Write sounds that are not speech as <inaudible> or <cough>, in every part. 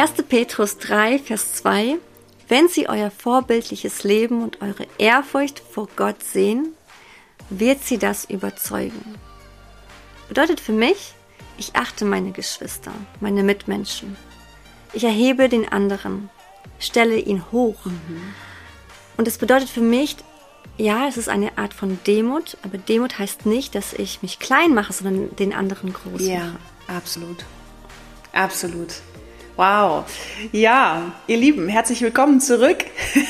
1. Petrus 3, Vers 2. Wenn sie euer vorbildliches Leben und eure Ehrfurcht vor Gott sehen, wird sie das überzeugen. Bedeutet für mich, ich achte meine Geschwister, meine Mitmenschen. Ich erhebe den anderen, stelle ihn hoch. Mhm. Und es bedeutet für mich, ja, es ist eine Art von Demut, aber Demut heißt nicht, dass ich mich klein mache, sondern den anderen groß ja, mache. Ja, absolut. Absolut. Wow. Ja, ihr Lieben, herzlich willkommen zurück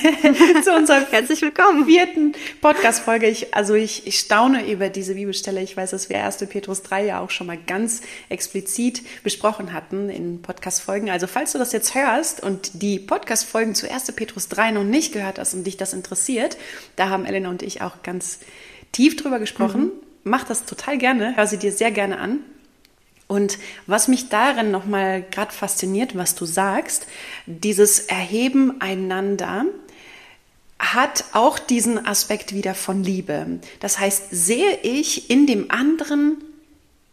<laughs> zu unserer <laughs> herzlich willkommen. vierten Podcast-Folge. Ich, also ich, ich staune über diese Bibelstelle. Ich weiß, dass wir 1. Petrus 3 ja auch schon mal ganz explizit besprochen hatten in Podcast-Folgen. Also falls du das jetzt hörst und die Podcast-Folgen zu 1. Petrus 3 noch nicht gehört hast und dich das interessiert, da haben Elena und ich auch ganz tief drüber gesprochen. Mhm. Mach das total gerne, hör sie dir sehr gerne an. Und was mich darin nochmal gerade fasziniert, was du sagst, dieses Erheben einander hat auch diesen Aspekt wieder von Liebe. Das heißt, sehe ich in dem anderen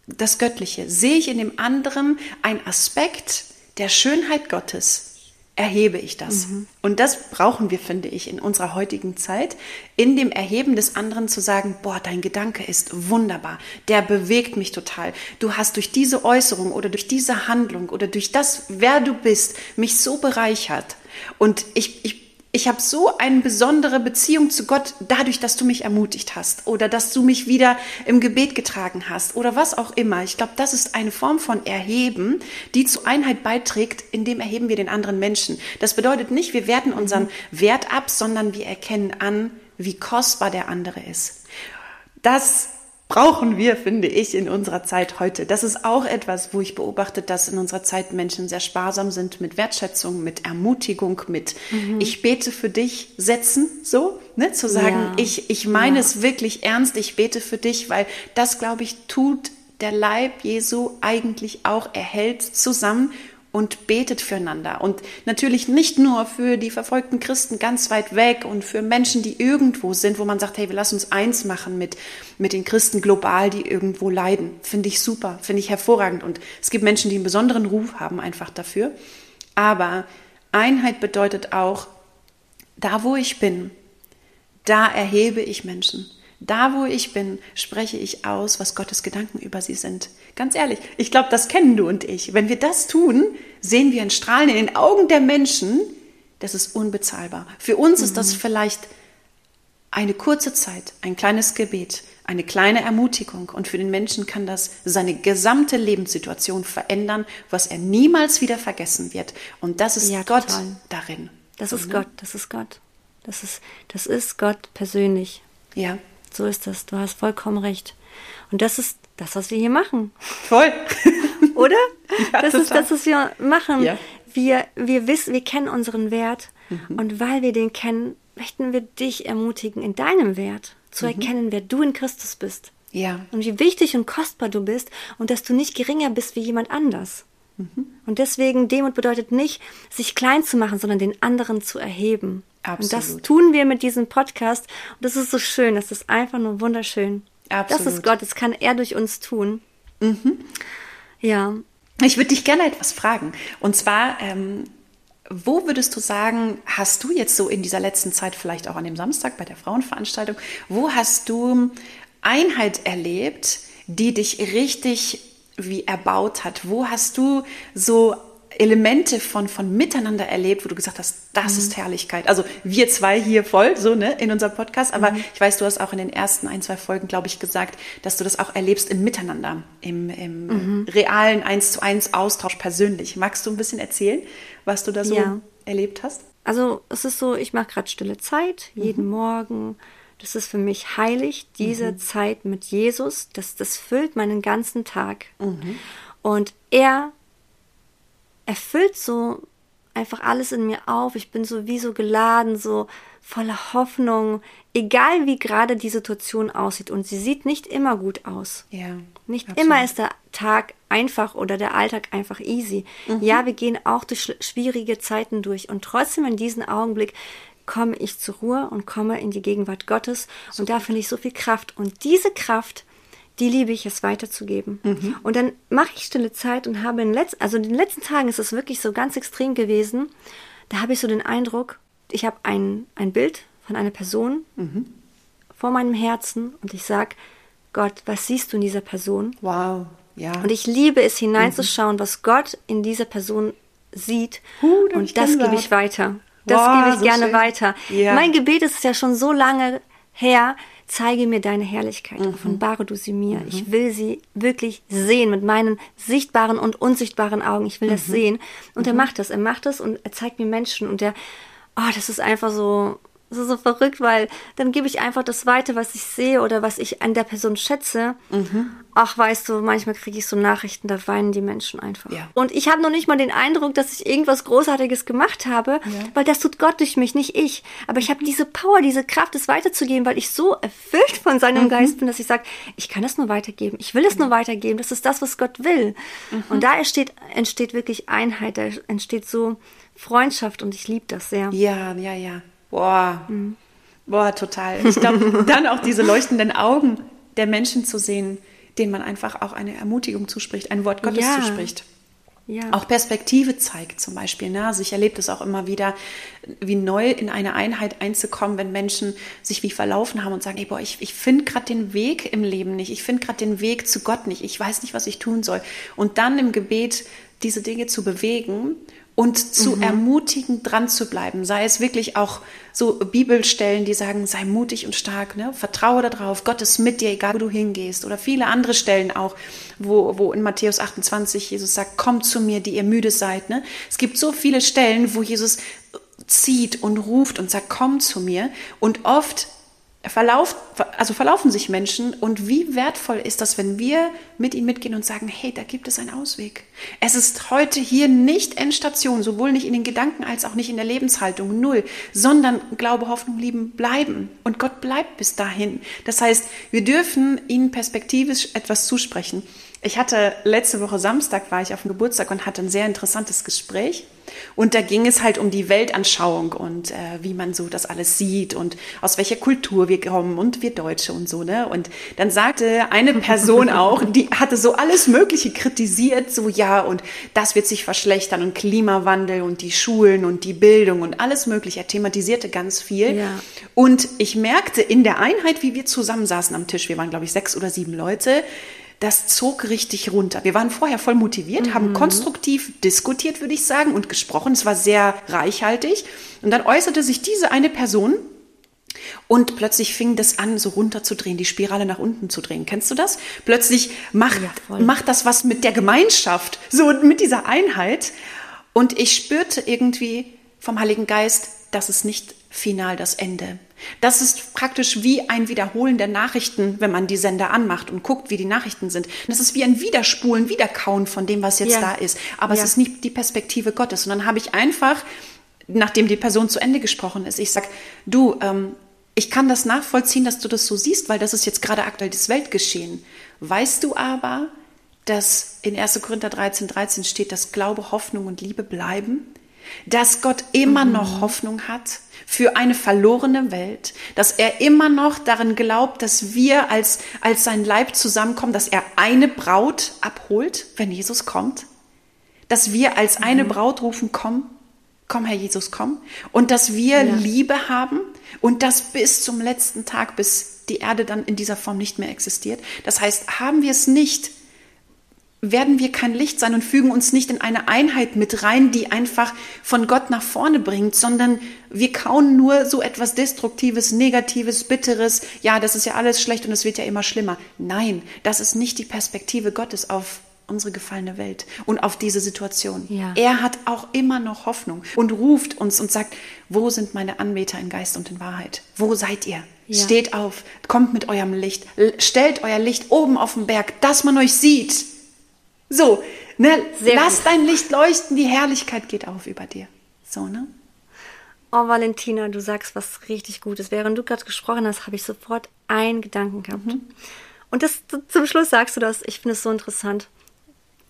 das Göttliche, sehe ich in dem anderen ein Aspekt der Schönheit Gottes, erhebe ich das. Mhm. Und das brauchen wir, finde ich, in unserer heutigen Zeit, in dem Erheben des anderen zu sagen, boah, dein Gedanke ist wunderbar, der bewegt mich total. Du hast durch diese Äußerung oder durch diese Handlung oder durch das, wer du bist, mich so bereichert. Und ich, ich ich habe so eine besondere Beziehung zu Gott dadurch, dass du mich ermutigt hast oder dass du mich wieder im Gebet getragen hast oder was auch immer. Ich glaube, das ist eine Form von Erheben, die zu Einheit beiträgt, indem erheben wir den anderen Menschen. Das bedeutet nicht, wir werten unseren Wert ab, sondern wir erkennen an, wie kostbar der andere ist. Das brauchen wir, finde ich, in unserer Zeit heute. Das ist auch etwas, wo ich beobachte, dass in unserer Zeit Menschen sehr sparsam sind mit Wertschätzung, mit Ermutigung, mit mhm. ich bete für dich setzen, so, ne, zu sagen, ja. ich, ich meine ja. es wirklich ernst, ich bete für dich, weil das, glaube ich, tut der Leib Jesu eigentlich auch, er hält zusammen und betet füreinander. Und natürlich nicht nur für die verfolgten Christen ganz weit weg und für Menschen, die irgendwo sind, wo man sagt, hey, wir lassen uns eins machen mit, mit den Christen global, die irgendwo leiden. Finde ich super, finde ich hervorragend. Und es gibt Menschen, die einen besonderen Ruf haben einfach dafür. Aber Einheit bedeutet auch, da wo ich bin, da erhebe ich Menschen. Da, wo ich bin, spreche ich aus, was Gottes Gedanken über sie sind. Ganz ehrlich, ich glaube, das kennen du und ich. Wenn wir das tun, sehen wir ein Strahlen in den Augen der Menschen. Das ist unbezahlbar. Für uns mhm. ist das mhm. vielleicht eine kurze Zeit, ein kleines Gebet, eine kleine Ermutigung. Und für den Menschen kann das seine gesamte Lebenssituation verändern, was er niemals wieder vergessen wird. Und das ist ja, Gott total. darin. Das ist mhm. Gott, das ist Gott. Das ist, das ist Gott persönlich. Ja. So ist das. Du hast vollkommen recht. Und das ist das, was wir hier machen. Voll. <laughs> Oder? Ja, das total. ist das, was wir machen. Ja. Wir, wir wissen, wir kennen unseren Wert. Mhm. Und weil wir den kennen, möchten wir dich ermutigen, in deinem Wert zu mhm. erkennen, wer du in Christus bist. Ja. Und wie wichtig und kostbar du bist und dass du nicht geringer bist wie jemand anders. Mhm. Und deswegen, Demut bedeutet nicht, sich klein zu machen, sondern den anderen zu erheben. Absolut. Und das tun wir mit diesem Podcast. Und das ist so schön. Das ist einfach nur wunderschön. Absolut. Das ist Gott. Das kann er durch uns tun. Mhm. Ja. Ich würde dich gerne etwas fragen. Und zwar, ähm, wo würdest du sagen, hast du jetzt so in dieser letzten Zeit, vielleicht auch an dem Samstag bei der Frauenveranstaltung, wo hast du Einheit erlebt, die dich richtig wie erbaut hat? Wo hast du so Elemente von, von Miteinander erlebt, wo du gesagt hast, das mhm. ist Herrlichkeit. Also wir zwei hier voll, so, ne, in unserem Podcast. Aber mhm. ich weiß, du hast auch in den ersten ein, zwei Folgen, glaube ich, gesagt, dass du das auch erlebst im Miteinander, im, im mhm. realen eins zu eins Austausch persönlich. Magst du ein bisschen erzählen, was du da so ja. erlebt hast? Also es ist so, ich mache gerade stille Zeit, jeden mhm. Morgen. Das ist für mich heilig, diese mhm. Zeit mit Jesus. Das, das füllt meinen ganzen Tag. Mhm. Und er erfüllt so einfach alles in mir auf. Ich bin so wie so geladen, so voller Hoffnung, egal wie gerade die Situation aussieht. Und sie sieht nicht immer gut aus. Ja. Nicht absolut. immer ist der Tag einfach oder der Alltag einfach easy. Mhm. Ja, wir gehen auch durch schwierige Zeiten durch. Und trotzdem in diesem Augenblick komme ich zur Ruhe und komme in die Gegenwart Gottes. So und da finde ich so viel Kraft. Und diese Kraft, die liebe ich es weiterzugeben. Mhm. Und dann mache ich stille Zeit und habe in, Letz also in den letzten Tagen ist es wirklich so ganz extrem gewesen. Da habe ich so den Eindruck, ich habe ein, ein Bild von einer Person mhm. vor meinem Herzen und ich sage, Gott, was siehst du in dieser Person? Wow, ja. Und ich liebe es hineinzuschauen, mhm. was Gott in dieser Person sieht. Huh, und das gebe ich weiter. Das wow, gebe ich so gerne schön. weiter. Ja. Mein Gebet ist ja schon so lange her, zeige mir deine Herrlichkeit, mhm. offenbare du sie mir. Mhm. Ich will sie wirklich sehen mit meinen sichtbaren und unsichtbaren Augen. Ich will mhm. das sehen. Und er mhm. macht das. Er macht das und er zeigt mir Menschen und er, oh, das ist einfach so, so, so verrückt, weil dann gebe ich einfach das weiter, was ich sehe oder was ich an der Person schätze. Mhm. Ach, weißt du, manchmal kriege ich so Nachrichten, da weinen die Menschen einfach. Ja. Und ich habe noch nicht mal den Eindruck, dass ich irgendwas Großartiges gemacht habe, ja. weil das tut Gott durch mich, nicht ich. Aber ich habe diese Power, diese Kraft, es weiterzugeben, weil ich so erfüllt von seinem mhm. Geist bin, dass ich sage, ich kann das nur weitergeben. Ich will es nur weitergeben. Das ist das, was Gott will. Mhm. Und da entsteht, entsteht wirklich Einheit, da entsteht so Freundschaft und ich liebe das sehr. Ja, ja, ja. Boah, mhm. boah, total. Ich glaube, <laughs> dann auch diese leuchtenden Augen der Menschen zu sehen, denen man einfach auch eine Ermutigung zuspricht, ein Wort Gottes ja. zuspricht. Ja. Auch Perspektive zeigt zum Beispiel. Ne? Also ich erlebe das auch immer wieder, wie neu in eine Einheit einzukommen, wenn Menschen sich wie verlaufen haben und sagen, ey, boah, ich, ich finde gerade den Weg im Leben nicht, ich finde gerade den Weg zu Gott nicht, ich weiß nicht, was ich tun soll. Und dann im Gebet diese Dinge zu bewegen und zu mhm. ermutigen, dran zu bleiben. Sei es wirklich auch so Bibelstellen, die sagen, sei mutig und stark, ne? vertraue darauf, Gott ist mit dir, egal wo du hingehst. Oder viele andere Stellen auch, wo, wo in Matthäus 28 Jesus sagt, kommt zu mir, die ihr müde seid. Ne? Es gibt so viele Stellen, wo Jesus zieht und ruft und sagt, komm zu mir. Und oft verlauft, also verlaufen sich Menschen und wie wertvoll ist das, wenn wir mit ihnen mitgehen und sagen, hey, da gibt es einen Ausweg. Es ist heute hier nicht Endstation, sowohl nicht in den Gedanken als auch nicht in der Lebenshaltung, null, sondern Glaube, Hoffnung, Lieben bleiben und Gott bleibt bis dahin. Das heißt, wir dürfen ihnen perspektivisch etwas zusprechen. Ich hatte letzte Woche Samstag war ich auf dem Geburtstag und hatte ein sehr interessantes Gespräch und da ging es halt um die Weltanschauung und äh, wie man so das alles sieht und aus welcher Kultur wir kommen und wir Deutsche und so, ne? Und dann sagte eine Person <laughs> auch, die hatte so alles Mögliche kritisiert, so ja, und das wird sich verschlechtern und Klimawandel und die Schulen und die Bildung und alles Mögliche. Er thematisierte ganz viel. Ja. Und ich merkte in der Einheit, wie wir zusammensaßen am Tisch, wir waren, glaube ich, sechs oder sieben Leute, das zog richtig runter. Wir waren vorher voll motiviert, mhm. haben konstruktiv diskutiert, würde ich sagen, und gesprochen. Es war sehr reichhaltig. Und dann äußerte sich diese eine Person, und plötzlich fing das an, so runterzudrehen, die Spirale nach unten zu drehen. Kennst du das? Plötzlich macht, ja, macht das was mit der Gemeinschaft, so mit dieser Einheit. Und ich spürte irgendwie vom Heiligen Geist, dass es nicht final das Ende das ist praktisch wie ein Wiederholen der Nachrichten, wenn man die Sender anmacht und guckt, wie die Nachrichten sind. Das ist wie ein Widerspulen, Wiederkauen von dem, was jetzt ja. da ist. Aber ja. es ist nicht die Perspektive Gottes. Und dann habe ich einfach, nachdem die Person zu Ende gesprochen ist, ich sage, du, ähm, ich kann das nachvollziehen, dass du das so siehst, weil das ist jetzt gerade aktuell das Weltgeschehen. Weißt du aber, dass in 1. Korinther 13, 13 steht, dass Glaube, Hoffnung und Liebe bleiben? Dass Gott immer mhm. noch Hoffnung hat? für eine verlorene Welt, dass er immer noch darin glaubt, dass wir als, als sein Leib zusammenkommen, dass er eine Braut abholt, wenn Jesus kommt, dass wir als eine mhm. Braut rufen, komm, komm Herr Jesus, komm, und dass wir ja. Liebe haben und das bis zum letzten Tag, bis die Erde dann in dieser Form nicht mehr existiert. Das heißt, haben wir es nicht werden wir kein Licht sein und fügen uns nicht in eine Einheit mit rein, die einfach von Gott nach vorne bringt, sondern wir kauen nur so etwas Destruktives, Negatives, Bitteres. Ja, das ist ja alles schlecht und es wird ja immer schlimmer. Nein, das ist nicht die Perspektive Gottes auf unsere gefallene Welt und auf diese Situation. Ja. Er hat auch immer noch Hoffnung und ruft uns und sagt, wo sind meine Anbeter in Geist und in Wahrheit? Wo seid ihr? Ja. Steht auf, kommt mit eurem Licht, stellt euer Licht oben auf den Berg, dass man euch sieht. So, ne, lass gut. dein Licht leuchten, die Herrlichkeit geht auf über dir. So, ne? Oh, Valentina, du sagst was richtig Gutes. Während du gerade gesprochen hast, habe ich sofort einen Gedanken gehabt. Mhm. Und das, zum Schluss sagst du das, ich finde es so interessant.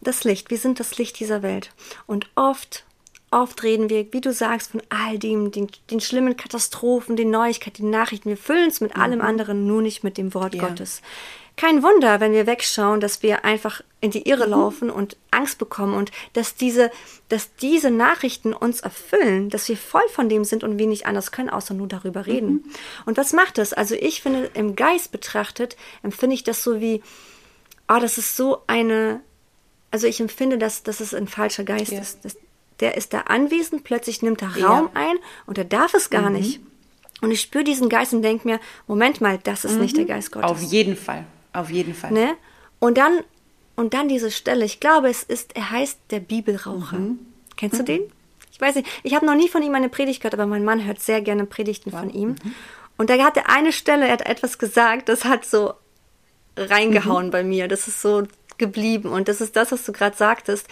Das Licht, wir sind das Licht dieser Welt. Und oft, oft reden wir, wie du sagst, von all dem, den, den schlimmen Katastrophen, den Neuigkeiten, den Nachrichten. Wir füllen es mit mhm. allem anderen, nur nicht mit dem Wort ja. Gottes. Kein Wunder, wenn wir wegschauen, dass wir einfach in die Irre mhm. laufen und Angst bekommen und dass diese, dass diese Nachrichten uns erfüllen, dass wir voll von dem sind und wir nicht anders können, außer nur darüber reden. Mhm. Und was macht das? Also ich finde, im Geist betrachtet, empfinde ich das so wie, oh, das ist so eine, also ich empfinde, dass, dass es ein falscher Geist ja. ist. Das, der ist da anwesend, plötzlich nimmt er Raum ja. ein und er darf es gar mhm. nicht. Und ich spüre diesen Geist und denke mir, Moment mal, das ist mhm. nicht der mhm. Geist Gottes. Auf jeden Fall, auf jeden Fall. Ne? Und dann und dann diese Stelle. Ich glaube, es ist, er heißt der Bibelraucher. Mhm. Kennst du mhm. den? Ich weiß nicht. Ich habe noch nie von ihm eine Predigt gehört, aber mein Mann hört sehr gerne Predigten wow. von ihm. Mhm. Und da hat er eine Stelle, er hat etwas gesagt, das hat so reingehauen mhm. bei mir. Das ist so geblieben. Und das ist das, was du gerade sagtest.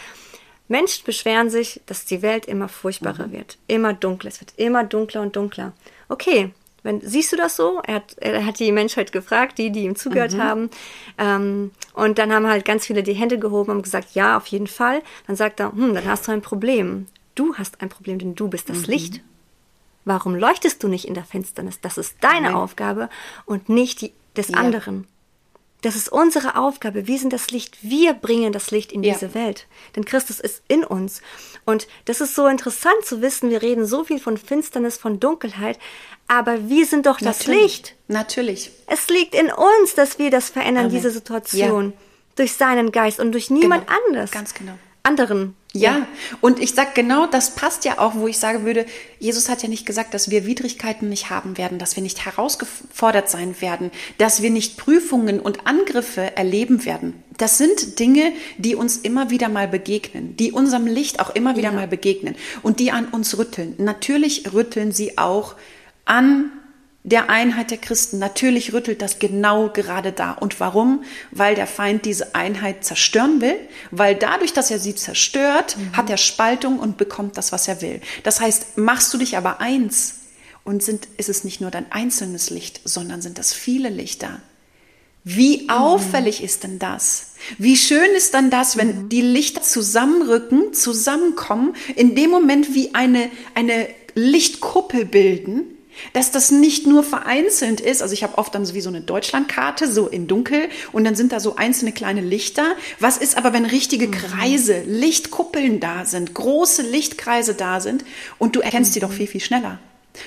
Menschen beschweren sich, dass die Welt immer furchtbarer mhm. wird, immer dunkler, es wird immer dunkler und dunkler. Okay, wenn, siehst du das so? Er hat, er hat die Menschheit gefragt, die, die ihm zugehört mhm. haben. Ähm, und dann haben halt ganz viele die Hände gehoben und gesagt, ja, auf jeden Fall. Dann sagt er, hm, dann hast du ein Problem. Du hast ein Problem, denn du bist das mhm. Licht. Warum leuchtest du nicht in der Finsternis? Das ist deine Nein. Aufgabe und nicht die des ja. anderen. Das ist unsere Aufgabe. Wir sind das Licht. Wir bringen das Licht in ja. diese Welt. Denn Christus ist in uns. Und das ist so interessant zu wissen. Wir reden so viel von Finsternis, von Dunkelheit. Aber wir sind doch das Natürlich. Licht. Natürlich. Es liegt in uns, dass wir das verändern, Amen. diese Situation. Ja. Durch seinen Geist und durch niemand genau. anders. Ganz genau. Anderen. Ja, und ich sag genau, das passt ja auch, wo ich sagen würde, Jesus hat ja nicht gesagt, dass wir Widrigkeiten nicht haben werden, dass wir nicht herausgefordert sein werden, dass wir nicht Prüfungen und Angriffe erleben werden. Das sind Dinge, die uns immer wieder mal begegnen, die unserem Licht auch immer wieder ja. mal begegnen und die an uns rütteln. Natürlich rütteln sie auch an der Einheit der Christen. Natürlich rüttelt das genau gerade da. Und warum? Weil der Feind diese Einheit zerstören will, weil dadurch, dass er sie zerstört, mhm. hat er Spaltung und bekommt das, was er will. Das heißt, machst du dich aber eins und sind, ist es nicht nur dein einzelnes Licht, sondern sind das viele Lichter. Wie mhm. auffällig ist denn das? Wie schön ist dann das, wenn mhm. die Lichter zusammenrücken, zusammenkommen, in dem Moment wie eine, eine Lichtkuppel bilden, dass das nicht nur vereinzelt ist, also ich habe oft dann so wie so eine Deutschlandkarte, so in dunkel, und dann sind da so einzelne kleine Lichter. Was ist aber, wenn richtige mhm. Kreise, Lichtkuppeln da sind, große Lichtkreise da sind und du erkennst mhm. die doch viel, viel schneller?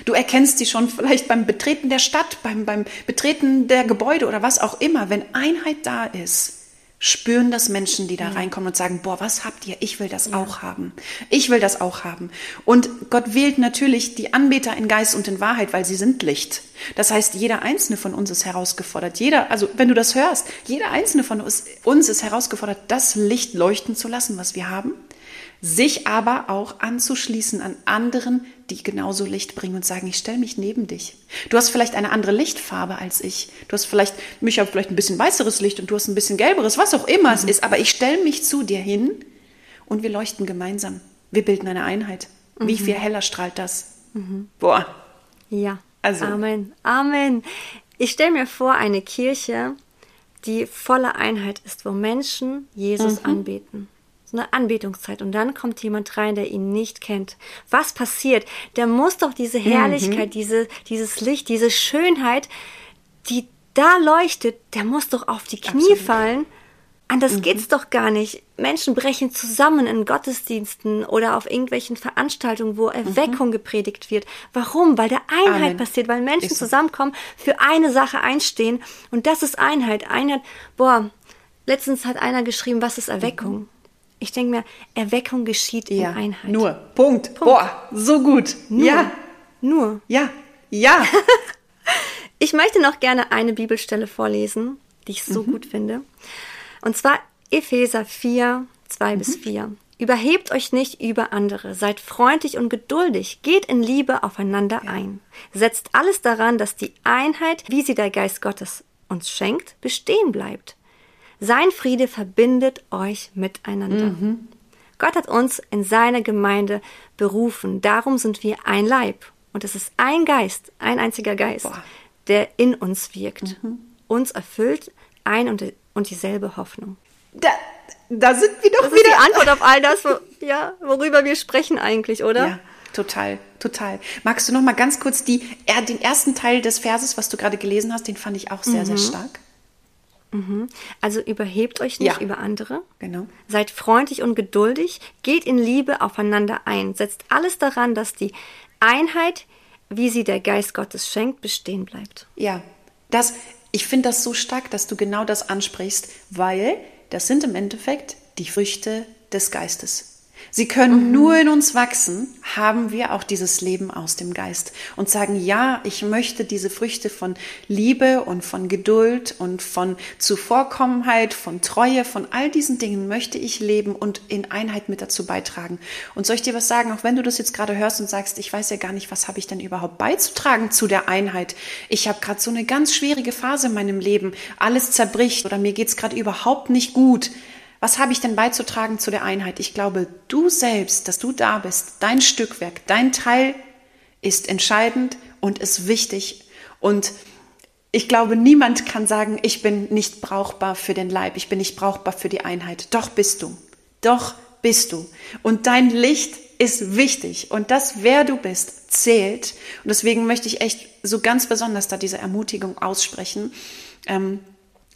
Du erkennst die schon vielleicht beim Betreten der Stadt, beim, beim Betreten der Gebäude oder was auch immer. Wenn Einheit da ist, spüren das Menschen, die da reinkommen und sagen, boah, was habt ihr? Ich will das ja. auch haben. Ich will das auch haben. Und Gott wählt natürlich die Anbeter in Geist und in Wahrheit, weil sie sind Licht. Das heißt, jeder einzelne von uns ist herausgefordert. Jeder, also wenn du das hörst, jeder einzelne von uns, uns ist herausgefordert, das Licht leuchten zu lassen, was wir haben sich aber auch anzuschließen an anderen, die genauso Licht bringen und sagen, ich stelle mich neben dich. Du hast vielleicht eine andere Lichtfarbe als ich. Du hast vielleicht, mich habe vielleicht ein bisschen weißeres Licht und du hast ein bisschen gelberes, was auch immer mhm. es ist, aber ich stelle mich zu dir hin und wir leuchten gemeinsam. Wir bilden eine Einheit. Mhm. Wie viel heller strahlt das? Mhm. Boah. Ja. Also. Amen. Amen. Ich stelle mir vor, eine Kirche, die voller Einheit ist, wo Menschen Jesus mhm. anbeten so eine Anbetungszeit und dann kommt jemand rein, der ihn nicht kennt. Was passiert? Der muss doch diese Herrlichkeit, mhm. diese, dieses Licht, diese Schönheit, die da leuchtet, der muss doch auf die Knie Absolut. fallen. Anders mhm. geht's doch gar nicht. Menschen brechen zusammen in Gottesdiensten oder auf irgendwelchen Veranstaltungen, wo Erweckung mhm. gepredigt wird. Warum? Weil da Einheit Amen. passiert, weil Menschen so. zusammenkommen, für eine Sache einstehen. Und das ist Einheit. Einheit, boah, letztens hat einer geschrieben, was ist Erweckung? Mhm. Ich denke mir, Erweckung geschieht ja, in Einheit. Nur. Punkt. Punkt. Boah, so gut. Nur. Ja. Nur. Ja. Ja. <laughs> ich möchte noch gerne eine Bibelstelle vorlesen, die ich so mhm. gut finde. Und zwar Epheser 4, 2 mhm. bis 4. Überhebt euch nicht über andere, seid freundlich und geduldig, geht in Liebe aufeinander ja. ein. Setzt alles daran, dass die Einheit, wie sie der Geist Gottes uns schenkt, bestehen bleibt. Sein Friede verbindet euch miteinander. Mhm. Gott hat uns in seine Gemeinde berufen. Darum sind wir ein Leib. Und es ist ein Geist, ein einziger Geist, Boah. der in uns wirkt. Mhm. Uns erfüllt ein und, und dieselbe Hoffnung. Da, da sind wir doch das wieder. Ist die Antwort auf all das, wo, <laughs> ja, worüber wir sprechen eigentlich, oder? Ja, total, total. Magst du noch mal ganz kurz die, den ersten Teil des Verses, was du gerade gelesen hast, den fand ich auch sehr, mhm. sehr stark. Mhm. Also überhebt euch nicht ja. über andere. Genau. Seid freundlich und geduldig, geht in Liebe aufeinander ein, setzt alles daran, dass die Einheit, wie sie der Geist Gottes schenkt, bestehen bleibt. Ja, das, ich finde das so stark, dass du genau das ansprichst, weil das sind im Endeffekt die Früchte des Geistes. Sie können mhm. nur in uns wachsen, haben wir auch dieses Leben aus dem Geist und sagen, ja, ich möchte diese Früchte von Liebe und von Geduld und von Zuvorkommenheit, von Treue, von all diesen Dingen möchte ich leben und in Einheit mit dazu beitragen. Und soll ich dir was sagen, auch wenn du das jetzt gerade hörst und sagst, ich weiß ja gar nicht, was habe ich denn überhaupt beizutragen zu der Einheit? Ich habe gerade so eine ganz schwierige Phase in meinem Leben, alles zerbricht oder mir geht's gerade überhaupt nicht gut was habe ich denn beizutragen zu der Einheit? Ich glaube, du selbst, dass du da bist, dein Stückwerk, dein Teil ist entscheidend und ist wichtig. Und ich glaube, niemand kann sagen, ich bin nicht brauchbar für den Leib, ich bin nicht brauchbar für die Einheit. Doch bist du. Doch bist du. Und dein Licht ist wichtig. Und das, wer du bist, zählt. Und deswegen möchte ich echt so ganz besonders da diese Ermutigung aussprechen. Ähm,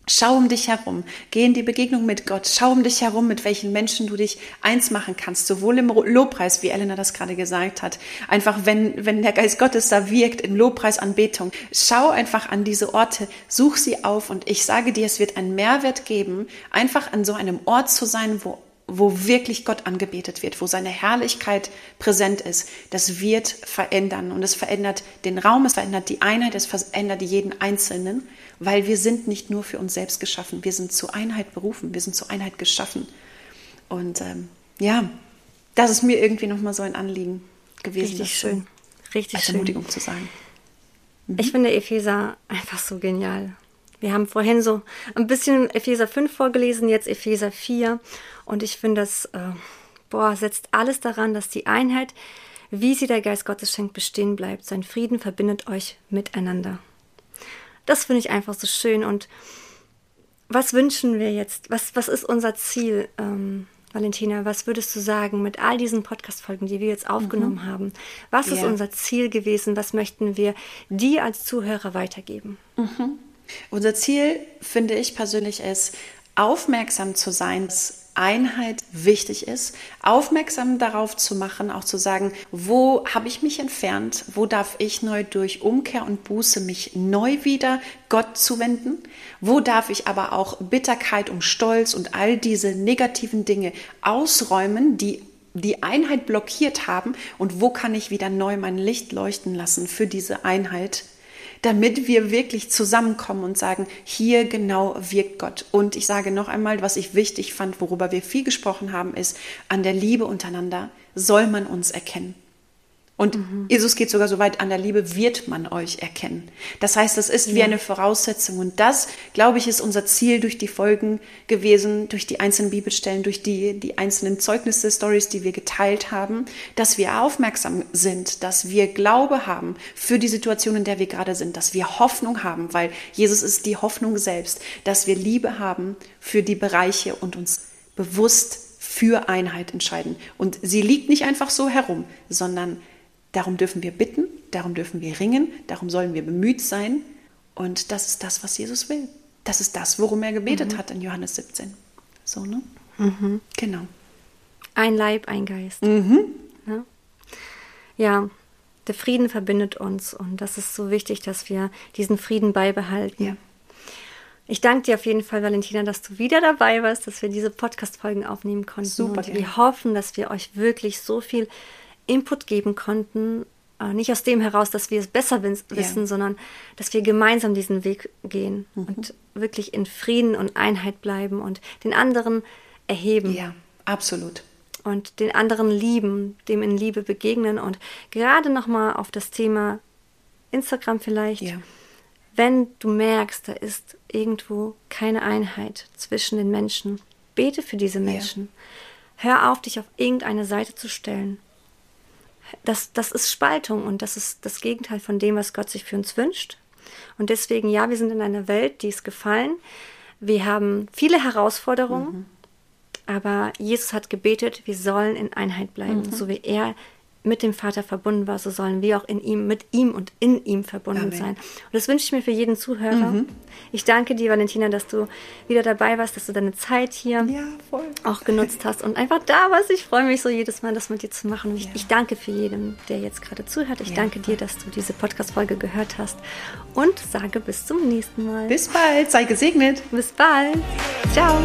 Schau um dich herum, geh in die Begegnung mit Gott, schau um dich herum, mit welchen Menschen du dich eins machen kannst, sowohl im Lobpreis, wie Elena das gerade gesagt hat, einfach wenn, wenn der Geist Gottes da wirkt, in Lobpreis, Anbetung, schau einfach an diese Orte, such sie auf. Und ich sage dir, es wird einen Mehrwert geben, einfach an so einem Ort zu sein, wo wo wirklich Gott angebetet wird, wo seine Herrlichkeit präsent ist, das wird verändern. Und es verändert den Raum, es verändert die Einheit, es verändert jeden Einzelnen, weil wir sind nicht nur für uns selbst geschaffen, wir sind zur Einheit berufen, wir sind zur Einheit geschaffen. Und ähm, ja, das ist mir irgendwie nochmal so ein Anliegen gewesen. Richtig schön. Richtig als schön. Ermutigung zu sagen. Mhm. Ich finde Epheser einfach so genial. Wir haben vorhin so ein bisschen Epheser 5 vorgelesen, jetzt Epheser 4. Und ich finde, das äh, boah, setzt alles daran, dass die Einheit, wie sie der Geist Gottes schenkt, bestehen bleibt. Sein Frieden verbindet euch miteinander. Das finde ich einfach so schön. Und was wünschen wir jetzt? Was, was ist unser Ziel, ähm, Valentina? Was würdest du sagen mit all diesen Podcast-Folgen, die wir jetzt aufgenommen mhm. haben? Was yeah. ist unser Ziel gewesen? Was möchten wir dir als Zuhörer weitergeben? Mhm. Unser Ziel, finde ich persönlich, ist, aufmerksam zu sein, dass Einheit wichtig ist, aufmerksam darauf zu machen, auch zu sagen, wo habe ich mich entfernt, wo darf ich neu durch Umkehr und Buße mich neu wieder Gott zuwenden, wo darf ich aber auch Bitterkeit und Stolz und all diese negativen Dinge ausräumen, die die Einheit blockiert haben und wo kann ich wieder neu mein Licht leuchten lassen für diese Einheit damit wir wirklich zusammenkommen und sagen, hier genau wirkt Gott. Und ich sage noch einmal, was ich wichtig fand, worüber wir viel gesprochen haben, ist, an der Liebe untereinander soll man uns erkennen. Und mhm. Jesus geht sogar so weit, an der Liebe wird man euch erkennen. Das heißt, das ist wie ja. eine Voraussetzung. Und das, glaube ich, ist unser Ziel durch die Folgen gewesen, durch die einzelnen Bibelstellen, durch die, die einzelnen Zeugnisse, Stories, die wir geteilt haben, dass wir aufmerksam sind, dass wir Glaube haben für die Situation, in der wir gerade sind, dass wir Hoffnung haben, weil Jesus ist die Hoffnung selbst, dass wir Liebe haben für die Bereiche und uns bewusst für Einheit entscheiden. Und sie liegt nicht einfach so herum, sondern Darum dürfen wir bitten, darum dürfen wir ringen, darum sollen wir bemüht sein. Und das ist das, was Jesus will. Das ist das, worum er gebetet mhm. hat in Johannes 17. So, ne? Mhm. Genau. Ein Leib, ein Geist. Mhm. Ja? ja, der Frieden verbindet uns und das ist so wichtig, dass wir diesen Frieden beibehalten. Ja. Ich danke dir auf jeden Fall, Valentina, dass du wieder dabei warst, dass wir diese Podcast-Folgen aufnehmen konnten. Super. Und wir hoffen, dass wir euch wirklich so viel Input geben konnten, äh, nicht aus dem heraus, dass wir es besser wissen, ja. sondern dass wir gemeinsam diesen Weg gehen mhm. und wirklich in Frieden und Einheit bleiben und den anderen erheben. Ja, absolut. Und den anderen lieben, dem in Liebe begegnen und gerade nochmal auf das Thema Instagram vielleicht. Ja. Wenn du merkst, da ist irgendwo keine Einheit zwischen den Menschen, bete für diese Menschen. Ja. Hör auf, dich auf irgendeine Seite zu stellen das, das ist Spaltung und das ist das Gegenteil von dem, was Gott sich für uns wünscht. Und deswegen, ja, wir sind in einer Welt, die ist gefallen. Wir haben viele Herausforderungen, mhm. aber Jesus hat gebetet, wir sollen in Einheit bleiben, mhm. so wie er mit dem Vater verbunden war, so sollen wir auch in ihm, mit ihm und in ihm verbunden Amen. sein. Und das wünsche ich mir für jeden Zuhörer. Mhm. Ich danke dir, Valentina, dass du wieder dabei warst, dass du deine Zeit hier ja, auch genutzt hast und einfach da warst. Ich freue mich so jedes Mal, das mit dir zu machen. Ich, ja. ich danke für jeden, der jetzt gerade zuhört. Ich ja, danke voll. dir, dass du diese Podcast-Folge gehört hast und sage bis zum nächsten Mal. Bis bald, sei gesegnet. Bis bald. Ciao.